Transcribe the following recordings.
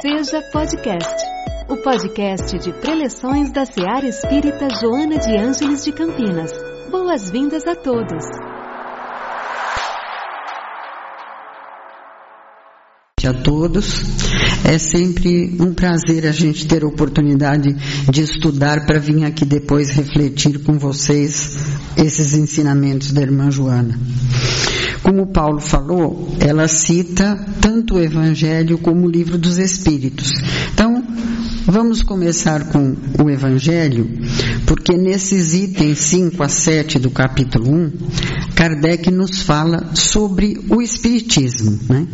Seja Podcast, o podcast de preleções da Seara Espírita Joana de Ângeles de Campinas. Boas-vindas a todos. A todos. É sempre um prazer a gente ter a oportunidade de estudar para vir aqui depois refletir com vocês esses ensinamentos da irmã Joana. Como Paulo falou, ela cita tanto o Evangelho como o livro dos Espíritos. Então, vamos começar com o Evangelho, porque nesses itens 5 a 7 do capítulo 1, Kardec nos fala sobre o Espiritismo. Né?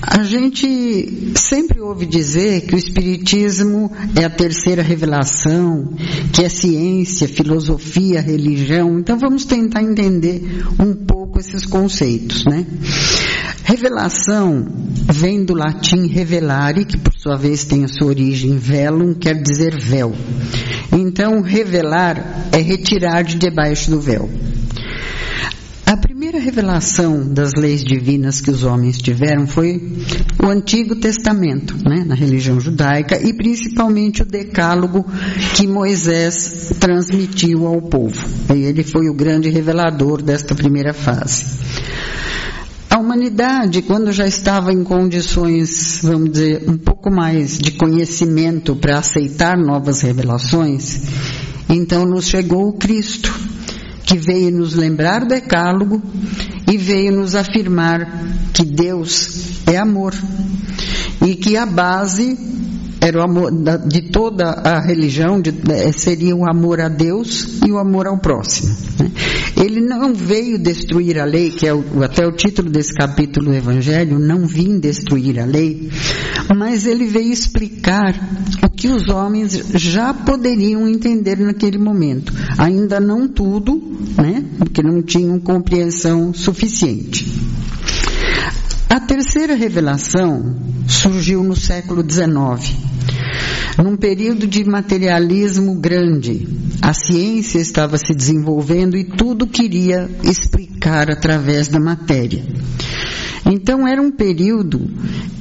A gente sempre ouve dizer que o Espiritismo é a terceira revelação, que é ciência, filosofia, religião. Então vamos tentar entender um pouco esses conceitos. Né? Revelação vem do latim revelare, que por sua vez tem a sua origem velum, quer dizer véu. Então, revelar é retirar de debaixo do véu. A primeira revelação das leis divinas que os homens tiveram foi o Antigo Testamento, né, na religião judaica, e principalmente o Decálogo que Moisés transmitiu ao povo. Ele foi o grande revelador desta primeira fase. Humanidade, quando já estava em condições, vamos dizer, um pouco mais de conhecimento para aceitar novas revelações, então nos chegou o Cristo que veio nos lembrar o decálogo e veio nos afirmar que Deus é amor e que a base era o amor de toda a religião de, eh, seria o amor a Deus e o amor ao próximo. Né? Ele não veio destruir a lei, que é o, até o título desse capítulo do Evangelho, não vim destruir a lei, mas ele veio explicar o que os homens já poderiam entender naquele momento. Ainda não tudo, né? Porque não tinham compreensão suficiente. A terceira revelação surgiu no século XIX, num período de materialismo grande. A ciência estava se desenvolvendo e tudo queria explicar através da matéria. Então era um período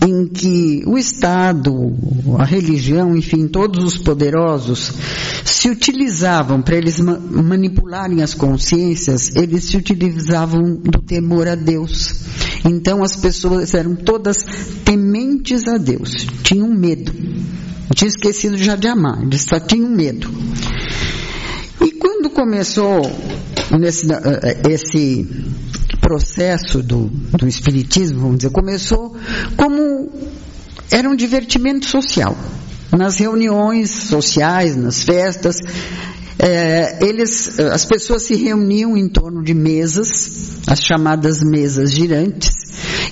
em que o Estado, a religião, enfim, todos os poderosos se utilizavam para eles ma manipularem as consciências, eles se utilizavam do temor a Deus. Então as pessoas eram todas tementes a Deus, tinham medo. Tinha esquecido já de amar, eles só tinham medo. E quando começou nesse, eh, esse processo do, do espiritismo, vamos dizer, começou como era um divertimento social. Nas reuniões sociais, nas festas, é, eles, as pessoas se reuniam em torno de mesas, as chamadas mesas girantes,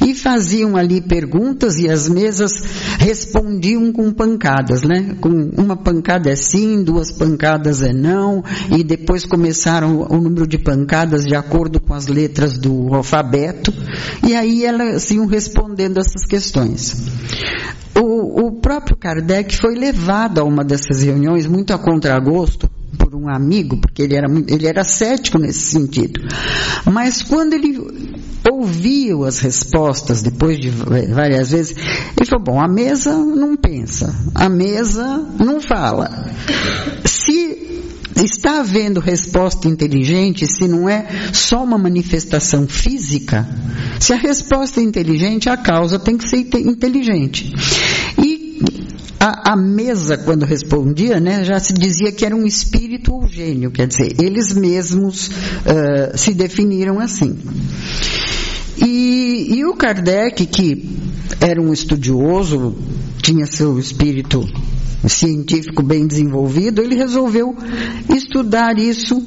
e faziam ali perguntas e as mesas respondiam com pancadas, né? Com uma pancada é sim, duas pancadas é não, e depois começaram o número de pancadas de acordo com as letras do alfabeto, e aí elas iam respondendo essas questões. O, o próprio Kardec foi levado a uma dessas reuniões muito a contragosto por um amigo, porque ele era, ele era cético nesse sentido. Mas quando ele ouviu as respostas, depois de várias vezes, ele falou: bom, a mesa não pensa, a mesa não fala. Se está havendo resposta inteligente, se não é só uma manifestação física, se a resposta é inteligente, a causa tem que ser inteligente. A, a, mesa, quando respondia, né, já se dizia que era um espírito ou gênio, quer dizer, eles mesmos uh, se definiram assim. E, e o Kardec, que era um estudioso, tinha seu espírito científico bem desenvolvido, ele resolveu estudar isso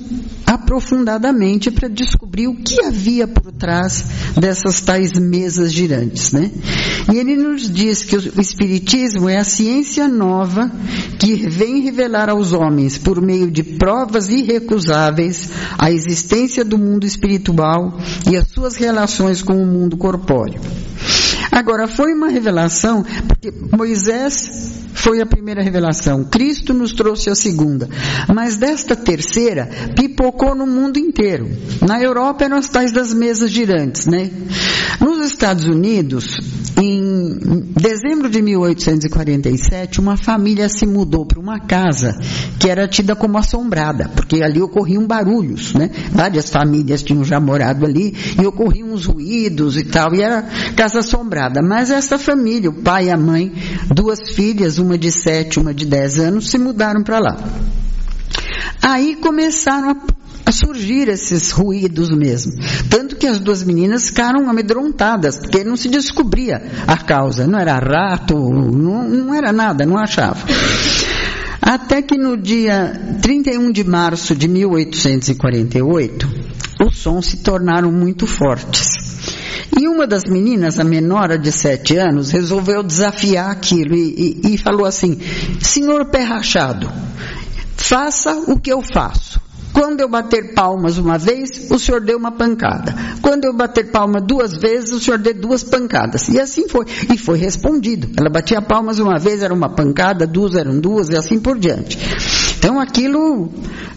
aprofundadamente para descobrir o que havia por trás dessas tais mesas girantes, né? E ele nos diz que o espiritismo é a ciência nova que vem revelar aos homens por meio de provas irrecusáveis a existência do mundo espiritual e as suas relações com o mundo corpóreo. Agora, foi uma revelação, porque Moisés foi a primeira revelação, Cristo nos trouxe a segunda, mas desta terceira pipocou no mundo inteiro. Na Europa eram as tais das mesas girantes, né? Nos Estados Unidos, em dezembro de 1847, uma família se mudou para uma casa que era tida como assombrada, porque ali ocorriam barulhos, né? Várias famílias tinham já morado ali e ocorriam uns ruídos e tal, e era casa assombrada. Mas essa família, o pai a mãe, duas filhas, uma de sete, uma de dez anos, se mudaram para lá. Aí começaram a a surgir esses ruídos mesmo. Tanto que as duas meninas ficaram amedrontadas, porque não se descobria a causa. Não era rato, não, não era nada, não achava. Até que no dia 31 de março de 1848, os sons se tornaram muito fortes. E uma das meninas, a menor, de sete anos, resolveu desafiar aquilo e, e, e falou assim: Senhor pé rachado, faça o que eu faço. Quando eu bater palmas uma vez, o senhor deu uma pancada. Quando eu bater palma duas vezes, o senhor deu duas pancadas. E assim foi. E foi respondido. Ela batia palmas uma vez, era uma pancada, duas eram duas, e assim por diante. Então aquilo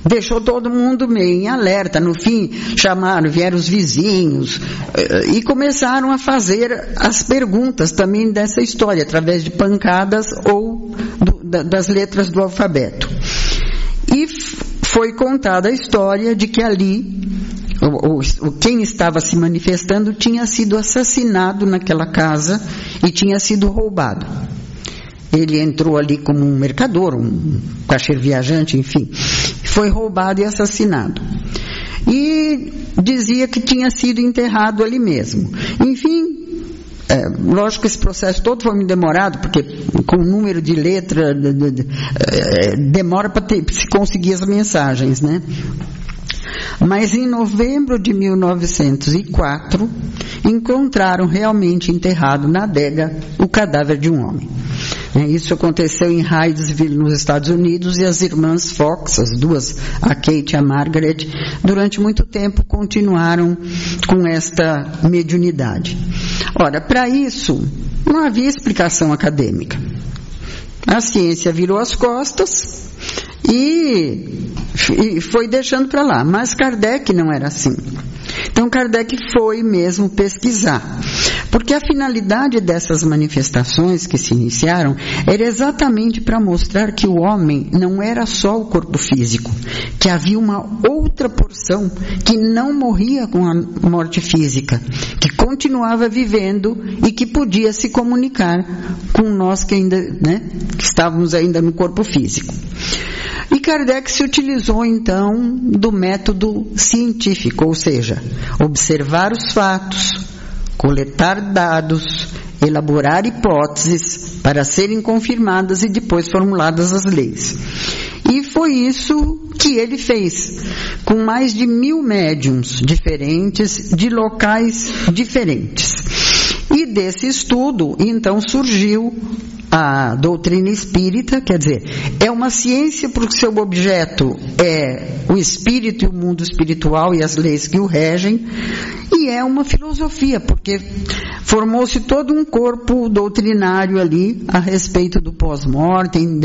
deixou todo mundo meio em alerta. No fim, chamaram, vieram os vizinhos eh, e começaram a fazer as perguntas também dessa história, através de pancadas ou do, das letras do alfabeto. E foi contada a história de que ali o, quem estava se manifestando tinha sido assassinado naquela casa e tinha sido roubado. Ele entrou ali como um mercador, um caixeiro viajante, enfim. Foi roubado e assassinado. E dizia que tinha sido enterrado ali mesmo. Enfim, é, lógico que esse processo todo foi muito demorado, porque com o número de letra de, de, de, é, demora para se conseguir as mensagens, né? Mas em novembro de 1904, encontraram realmente enterrado na adega o cadáver de um homem. É, isso aconteceu em Hydesville, nos Estados Unidos, e as irmãs Fox, as duas, a Kate e a Margaret, durante muito tempo continuaram com esta mediunidade. Ora, para isso, não havia explicação acadêmica. A ciência virou as costas e, e foi deixando para lá. Mas Kardec não era assim. Então Kardec foi mesmo pesquisar. Porque a finalidade dessas manifestações que se iniciaram era exatamente para mostrar que o homem não era só o corpo físico, que havia uma outra porção que não morria com a morte física, que continuava vivendo e que podia se comunicar com nós que ainda, né, que estávamos ainda no corpo físico. E Kardec se utilizou então do método científico, ou seja, observar os fatos, coletar dados, elaborar hipóteses para serem confirmadas e depois formuladas as leis. E foi isso que ele fez, com mais de mil médiums diferentes, de locais diferentes. E desse estudo, então, surgiu a doutrina espírita, quer dizer, é uma ciência porque seu objeto é o espírito e o mundo espiritual e as leis que o regem, e é uma filosofia, porque formou-se todo um corpo doutrinário ali a respeito do pós-mortem,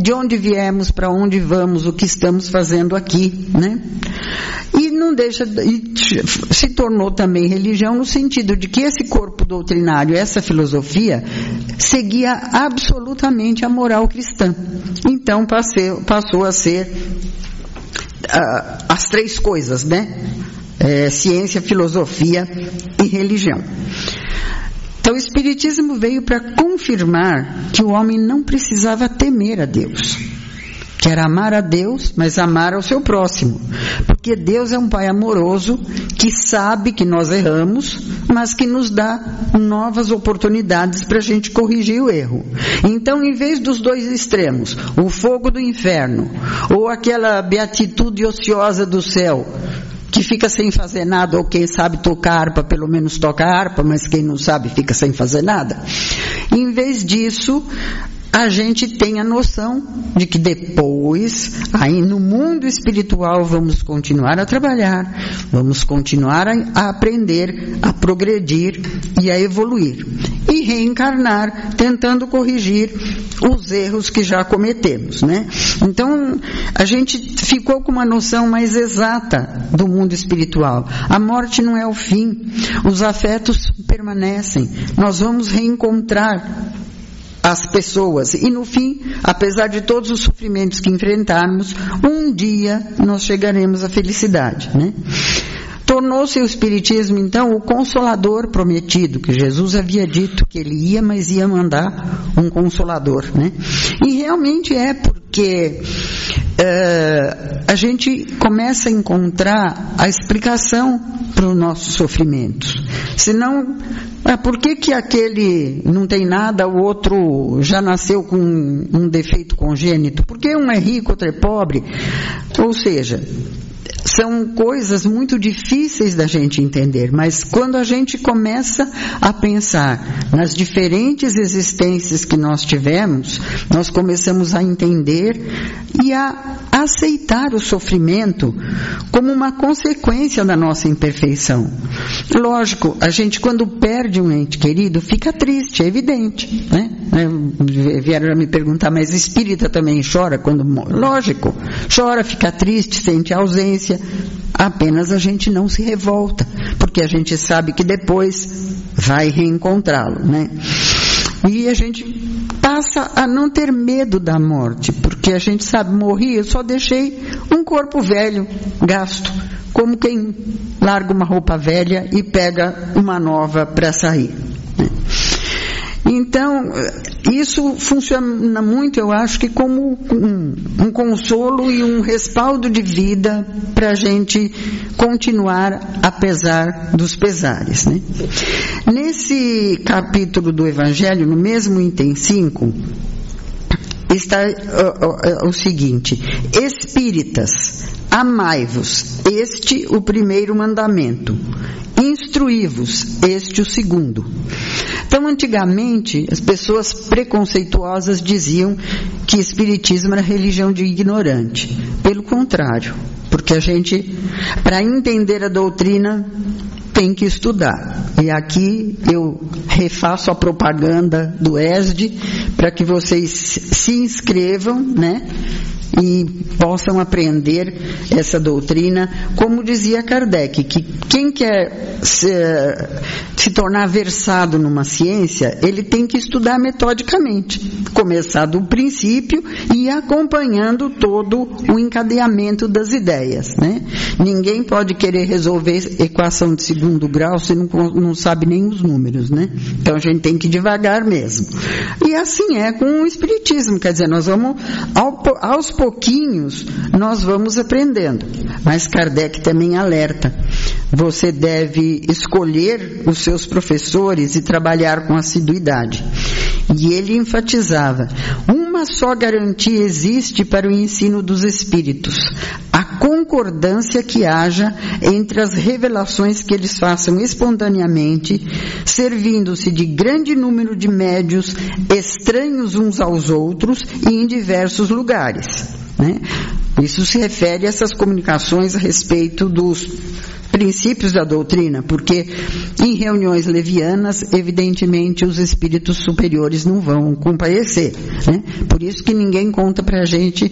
de onde viemos, para onde vamos, o que estamos fazendo aqui, né? E não deixa, se tornou também religião no sentido de que esse corpo doutrinário, essa filosofia, seguia absolutamente a moral cristã. Então passou a ser uh, as três coisas, né? É, ciência, filosofia e religião. Então o Espiritismo veio para confirmar que o homem não precisava temer a Deus Quer amar a Deus, mas amar ao seu próximo. Porque Deus é um Pai amoroso que sabe que nós erramos, mas que nos dá novas oportunidades para a gente corrigir o erro. Então, em vez dos dois extremos, o fogo do inferno ou aquela beatitude ociosa do céu, que fica sem fazer nada, ou quem sabe tocar harpa, pelo menos toca harpa, mas quem não sabe fica sem fazer nada. Em vez disso, a gente tem a noção de que depois, aí no mundo espiritual, vamos continuar a trabalhar, vamos continuar a, aprender, a progredir e a evoluir. E reencarnar, tentando corrigir os erros que já cometemos, né? Então, a gente ficou com uma noção mais exata do mundo espiritual. A morte não é o fim, os afetos permanecem. Nós vamos reencontrar as pessoas. E no fim, apesar de todos os sofrimentos que enfrentarmos, um dia nós chegaremos à felicidade, né? Tornou-se o Espiritismo, então, o consolador prometido, que Jesus havia dito que ele ia, mas ia mandar um consolador. Né? E realmente é, porque uh, a gente começa a encontrar a explicação para os nossos sofrimentos. Senão, é, por que, que aquele não tem nada, o outro já nasceu com um defeito congênito? Por que um é rico, outro é pobre? Ou seja, são coisas muito difíceis da gente entender, mas quando a gente começa a pensar nas diferentes existências que nós tivemos, nós começamos a entender e a aceitar o sofrimento como uma consequência da nossa imperfeição. Lógico, a gente quando perde um ente querido fica triste, é evidente, né? Vieram me perguntar, mas espírita também chora quando? Lógico, chora, fica triste, sente ausência, apenas a gente não se revolta, porque a gente sabe que depois vai reencontrá-lo, né? E a gente passa a não ter medo da morte, porque a gente sabe, morri, eu só deixei um corpo velho, gasto, como quem larga uma roupa velha e pega uma nova para sair. Né? Então, isso funciona muito, eu acho que como um, um consolo e um respaldo de vida para a gente continuar apesar dos pesares. Né? Nesse capítulo do Evangelho, no mesmo item 5, está o, o, o seguinte: Espíritas, amai-vos, este o primeiro mandamento. Instruí-vos, este o segundo. Então, antigamente, as pessoas preconceituosas diziam que Espiritismo era religião de ignorante. Pelo contrário, porque a gente, para entender a doutrina, tem que estudar. E aqui eu refaço a propaganda do ESD para que vocês se inscrevam, né? E possam aprender essa doutrina, como dizia Kardec, que quem quer se, se, tornar versado numa ciência, ele tem que estudar metodicamente, começar do princípio e acompanhando todo o encadeamento das ideias, né? Ninguém pode querer resolver equação de segundo grau se não, não sabe nem os números, né? Então a gente tem que devagar mesmo. E assim é com o espiritismo, quer dizer, nós vamos ao, aos pouquinhos nós vamos aprendendo. Mas Kardec também alerta: você deve escolher os seus professores e trabalhar com assiduidade. E ele enfatizava: só garantia existe para o ensino dos espíritos: a concordância que haja entre as revelações que eles façam espontaneamente, servindo-se de grande número de médios estranhos uns aos outros e em diversos lugares. Né? Isso se refere a essas comunicações a respeito dos princípios da doutrina, porque em reuniões levianas, evidentemente, os espíritos superiores não vão comparecer. Né? Por isso que ninguém conta para a gente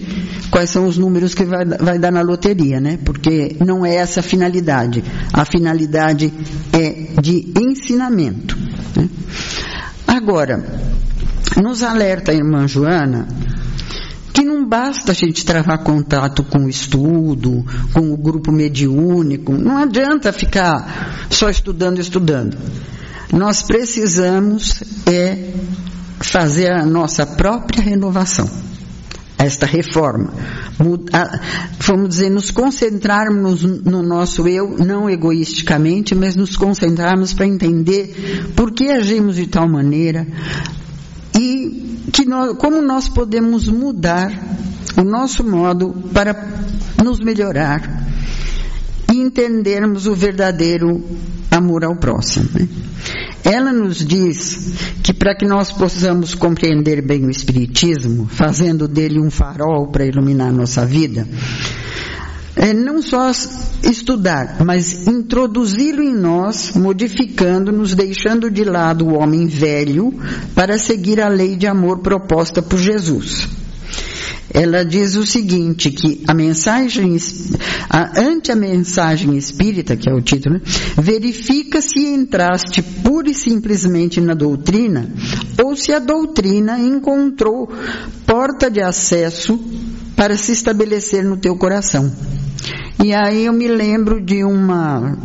quais são os números que vai, vai dar na loteria, né? porque não é essa a finalidade. A finalidade é de ensinamento. Né? Agora, nos alerta a irmã Joana que não basta a gente travar contato com o estudo, com o grupo mediúnico, não adianta ficar só estudando, estudando. Nós precisamos é fazer a nossa própria renovação, esta reforma. Vamos dizer, nos concentrarmos no nosso eu, não egoisticamente, mas nos concentrarmos para entender por que agimos de tal maneira, que nós, como nós podemos mudar o nosso modo para nos melhorar e entendermos o verdadeiro amor ao próximo. Né? ela nos diz que para que nós possamos compreender bem o Espiritismo, fazendo dele um farol para iluminar nossa vida, é não só estudar, mas introduzi-lo em nós, modificando-nos, deixando de lado o homem velho para seguir a lei de amor proposta por Jesus. Ela diz o seguinte, que a mensagem, a, ante a mensagem espírita, que é o título, né, verifica se entraste pura e simplesmente na doutrina ou se a doutrina encontrou porta de acesso para se estabelecer no teu coração. E aí eu me lembro de uma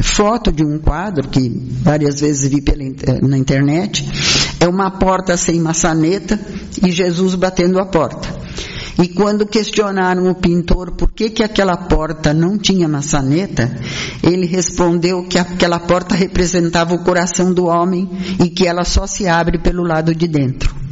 foto de um quadro que várias vezes vi pela, na internet. É uma porta sem maçaneta e Jesus batendo a porta. E quando questionaram o pintor por que, que aquela porta não tinha maçaneta, ele respondeu que aquela porta representava o coração do homem e que ela só se abre pelo lado de dentro.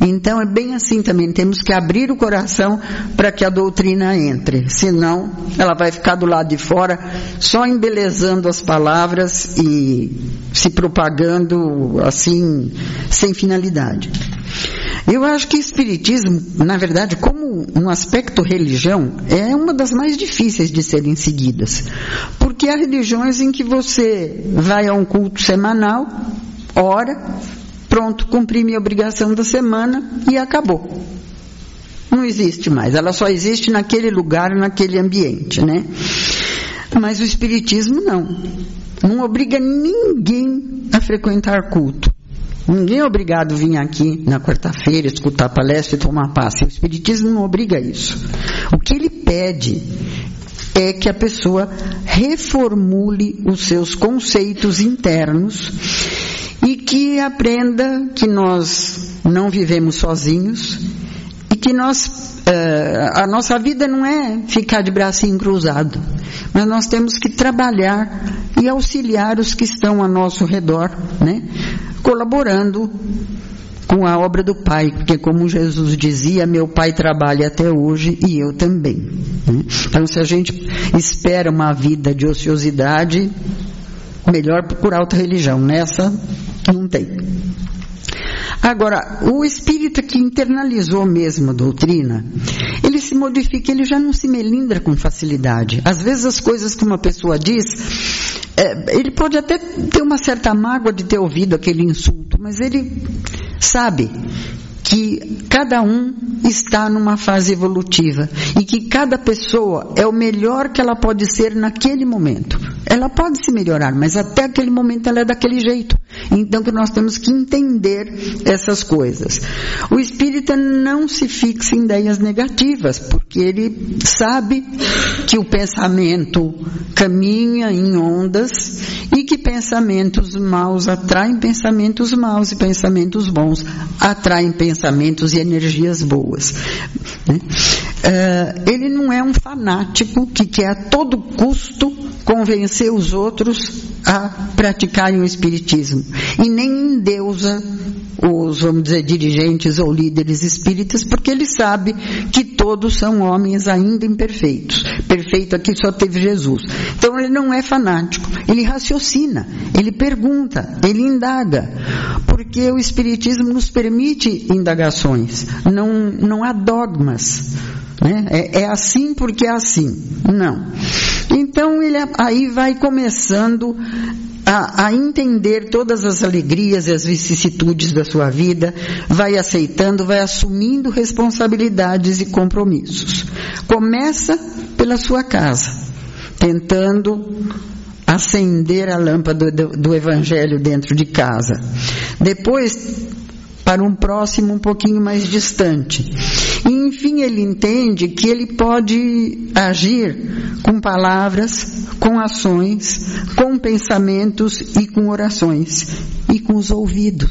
Então é bem assim também, temos que abrir o coração para que a doutrina entre, senão ela vai ficar do lado de fora só embelezando as palavras e se propagando assim, sem finalidade. Eu acho que Espiritismo, na verdade, como um aspecto religião, é uma das mais difíceis de serem seguidas. Porque há religiões em que você vai a um culto semanal, ora, Pronto, cumpri minha obrigação da semana e acabou. Não existe mais, ela só existe naquele lugar, naquele ambiente, né? Mas o Espiritismo não. Não obriga ninguém a frequentar culto. Ninguém é obrigado a vir aqui na quarta-feira, escutar palestra e tomar passe. O Espiritismo não obriga isso. O que ele pede é que a pessoa reformule os seus conceitos internos e que aprenda que nós não vivemos sozinhos e que nós, uh, a nossa vida não é ficar de bracinho cruzado, mas nós temos que trabalhar e auxiliar os que estão ao nosso redor, né? colaborando com a obra do Pai, porque como Jesus dizia, meu Pai trabalha até hoje e eu também. Né? Então, se a gente espera uma vida de ociosidade, melhor procurar outra religião. Nessa não tem. Agora, o espírita que internalizou mesmo a doutrina, ele se modifica, ele já não se melindra com facilidade. Às vezes as coisas que uma pessoa diz, é, ele pode até ter uma certa mágoa de ter ouvido aquele insulto, mas ele sabe que cada um está numa fase evolutiva e que cada pessoa é o melhor que ela pode ser naquele momento. Ela pode se melhorar, mas até aquele momento ela é daquele jeito. Então que nós temos que entender essas coisas. O espírita não se fixa em ideias negativas, porque ele sabe que o pensamento caminha em ondas e que pensamentos maus atraem pensamentos maus e pensamentos bons atraem pensamentos e energias boas. Né? Uh, ele não é um fanático que quer a todo custo convencer os outros a praticarem o espiritismo e nem endeusa os, vamos dizer, dirigentes ou líderes espíritas, porque ele sabe que todos são homens ainda imperfeitos. Perfeito aqui só teve Jesus. Então ele não é fanático, ele raciocina, ele pergunta, ele indaga, porque o Espiritismo nos permite indagações, não, não há dogmas. Né? É, é assim porque é assim. Não. Então ele aí vai começando a, a, entender todas as alegrias e as vicissitudes da sua vida, vai aceitando, vai assumindo responsabilidades e compromissos. Começa pela sua casa, tentando acender a lâmpada do, do Evangelho dentro de casa. Depois, para um próximo um pouquinho mais distante. Enfim, ele entende que ele pode agir com palavras, com ações, com pensamentos e com orações e com os ouvidos,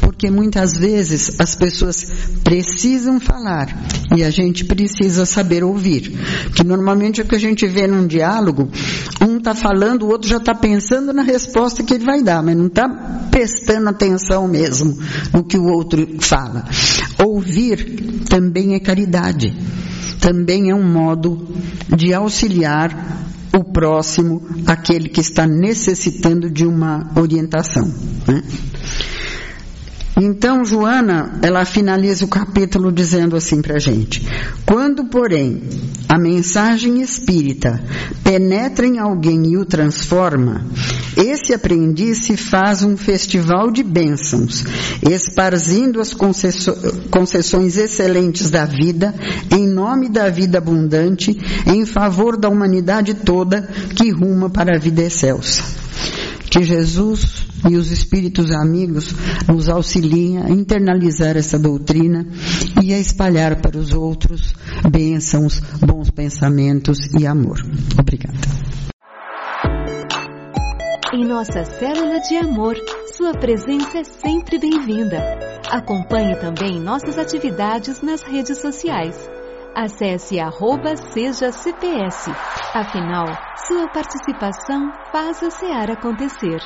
porque muitas vezes as pessoas precisam falar e a gente precisa saber ouvir. Que normalmente é o que a gente vê num diálogo, um está falando, o outro já está pensando na resposta que ele vai dar, mas não está prestando atenção mesmo no que o outro fala. Ouvir também é caridade, também é um modo de auxiliar o próximo, aquele que está necessitando de uma orientação. Né? Então, Joana, ela finaliza o capítulo dizendo assim para a gente: quando, porém, a mensagem espírita penetra em alguém e o transforma, esse aprendiz se faz um festival de bênçãos, esparzindo as concessões excelentes da vida, em nome da vida abundante, em favor da humanidade toda que ruma para a vida excelsa. Que Jesus e os espíritos amigos nos auxiliem a internalizar essa doutrina e a espalhar para os outros bênçãos, bons pensamentos e amor. Obrigada. Em nossa célula de amor, sua presença é sempre bem-vinda. Acompanhe também nossas atividades nas redes sociais. Acesse arroba seja CPS. Afinal, sua participação faz a SEAR acontecer.